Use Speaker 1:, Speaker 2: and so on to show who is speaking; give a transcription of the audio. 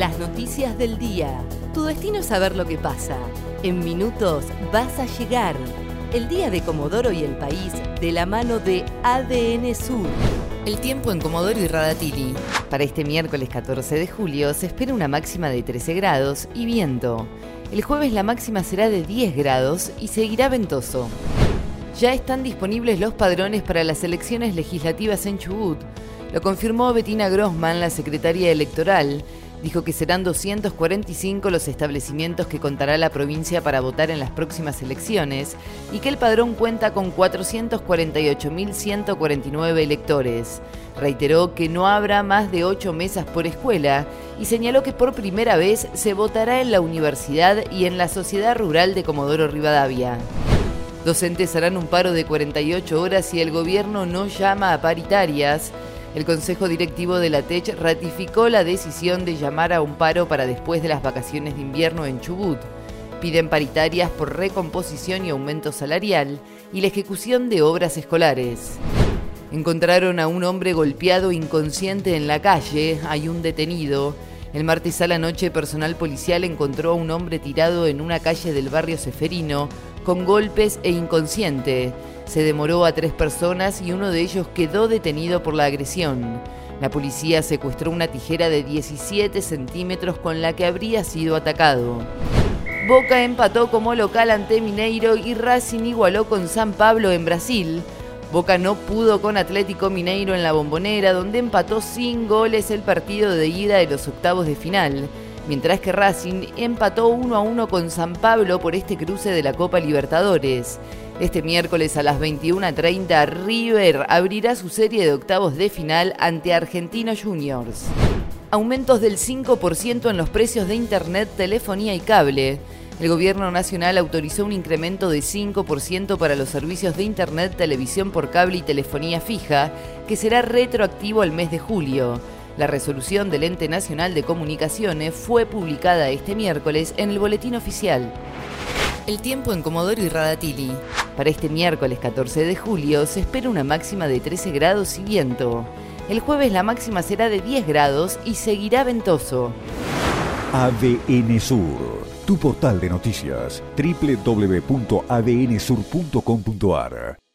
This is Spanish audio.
Speaker 1: Las noticias del día. Tu destino es saber lo que pasa. En minutos vas a llegar. El día de Comodoro y el país de la mano de ADN Sur.
Speaker 2: El tiempo en Comodoro y Radatili.
Speaker 1: Para este miércoles 14 de julio se espera una máxima de 13 grados y viento. El jueves la máxima será de 10 grados y seguirá ventoso. Ya están disponibles los padrones para las elecciones legislativas en Chubut. Lo confirmó Bettina Grossman, la secretaria electoral. Dijo que serán 245 los establecimientos que contará la provincia para votar en las próximas elecciones y que el padrón cuenta con 448.149 electores. Reiteró que no habrá más de 8 mesas por escuela y señaló que por primera vez se votará en la universidad y en la Sociedad Rural de Comodoro Rivadavia. Docentes harán un paro de 48 horas si el gobierno no llama a paritarias. El Consejo Directivo de la TECH ratificó la decisión de llamar a un paro para después de las vacaciones de invierno en Chubut. Piden paritarias por recomposición y aumento salarial y la ejecución de obras escolares. Encontraron a un hombre golpeado inconsciente en la calle, hay un detenido. El martes a la noche, personal policial encontró a un hombre tirado en una calle del barrio Seferino, con golpes e inconsciente. Se demoró a tres personas y uno de ellos quedó detenido por la agresión. La policía secuestró una tijera de 17 centímetros con la que habría sido atacado. Boca empató como local ante Mineiro y Racing igualó con San Pablo en Brasil. Boca no pudo con Atlético Mineiro en la bombonera, donde empató sin goles el partido de ida de los octavos de final mientras que Racing empató 1 a 1 con San Pablo por este cruce de la Copa Libertadores. Este miércoles a las 21.30 River abrirá su serie de octavos de final ante Argentinos Juniors. Aumentos del 5% en los precios de Internet, telefonía y cable. El Gobierno Nacional autorizó un incremento de 5% para los servicios de Internet, televisión por cable y telefonía fija, que será retroactivo al mes de julio. La resolución del Ente Nacional de Comunicaciones fue publicada este miércoles en el Boletín Oficial.
Speaker 2: El tiempo en Comodoro y Radatili.
Speaker 1: Para este miércoles 14 de julio se espera una máxima de 13 grados y viento. El jueves la máxima será de 10 grados y seguirá ventoso.
Speaker 3: ADN Sur, tu portal de noticias, www.adnsur.com.ar